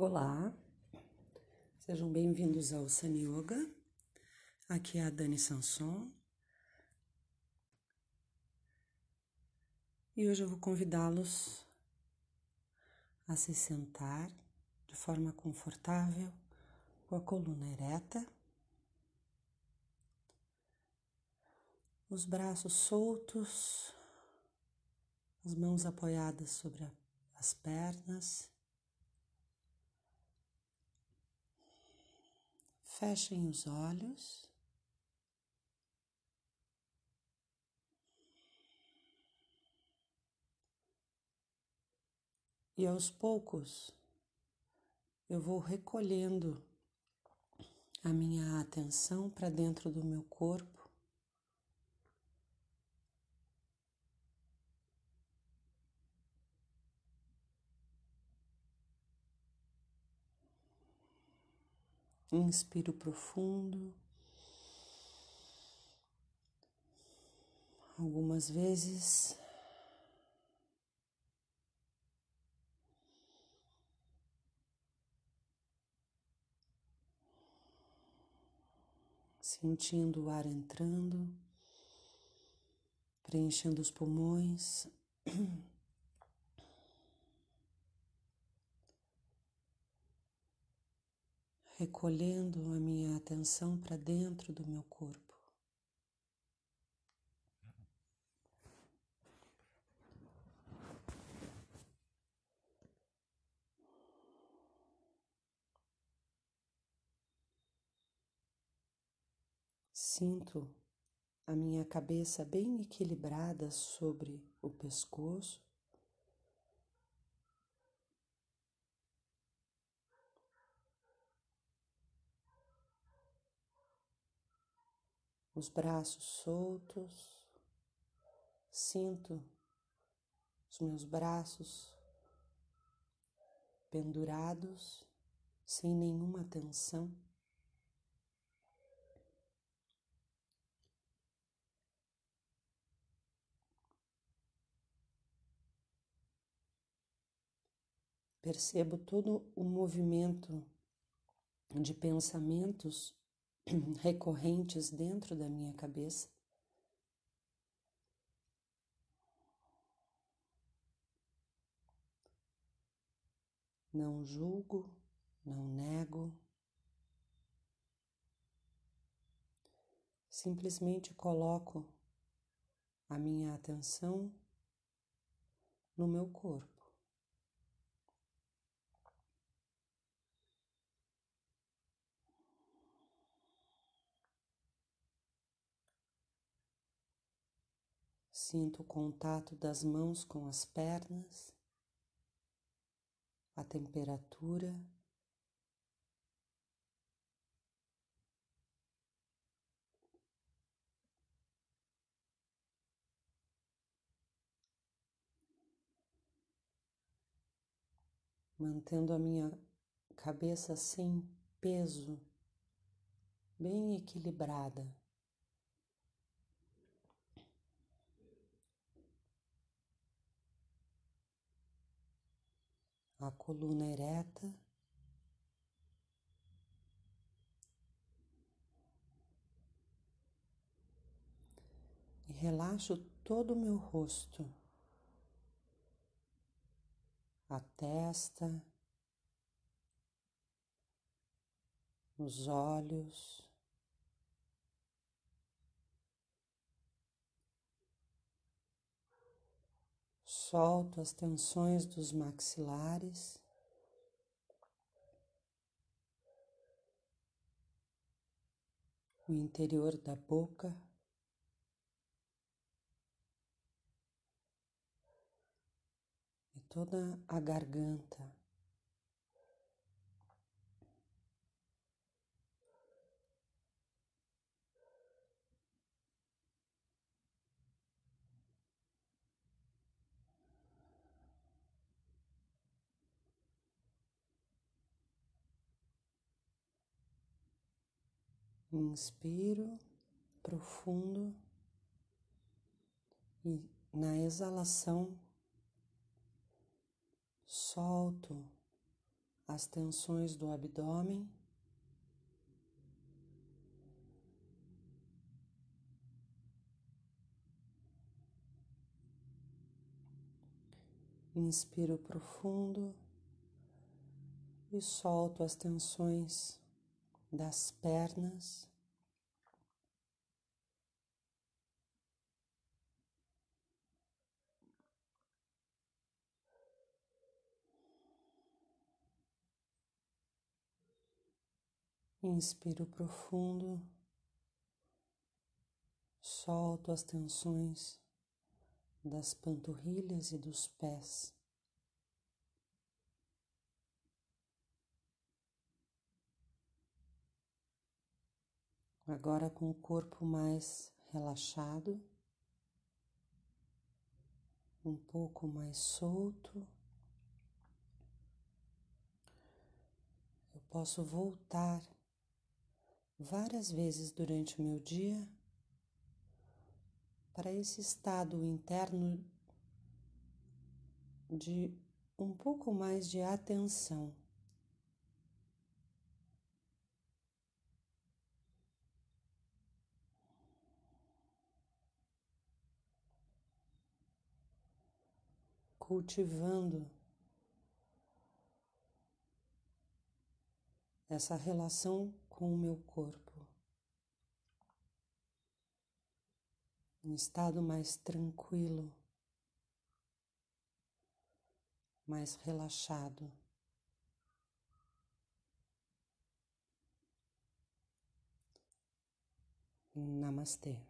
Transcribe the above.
Olá, sejam bem-vindos ao Sun Yoga. Aqui é a Dani Sanson. E hoje eu vou convidá-los a se sentar de forma confortável, com a coluna ereta, os braços soltos, as mãos apoiadas sobre as pernas Fechem os olhos. E aos poucos eu vou recolhendo a minha atenção para dentro do meu corpo. Inspiro profundo. Algumas vezes. Sentindo o ar entrando, preenchendo os pulmões. recolhendo a minha atenção para dentro do meu corpo. Sinto a minha cabeça bem equilibrada sobre o pescoço. Os braços soltos, sinto os meus braços pendurados, sem nenhuma tensão. Percebo todo o movimento de pensamentos recorrentes dentro da minha cabeça. Não julgo, não nego, simplesmente coloco a minha atenção no meu corpo. Sinto o contato das mãos com as pernas, a temperatura. Mantendo a minha cabeça sem peso, bem equilibrada. A coluna ereta. E relaxo todo o meu rosto, a testa, os olhos. Solto as tensões dos maxilares. O interior da boca. E toda a garganta. Inspiro profundo e na exalação solto as tensões do abdômen. Inspiro profundo e solto as tensões das pernas. Inspiro profundo, solto as tensões das panturrilhas e dos pés. Agora com o corpo mais relaxado, um pouco mais solto, eu posso voltar várias vezes durante o meu dia para esse estado interno de um pouco mais de atenção. Cultivando essa relação com o meu corpo. um estado mais tranquilo, mais relaxado. Namastê.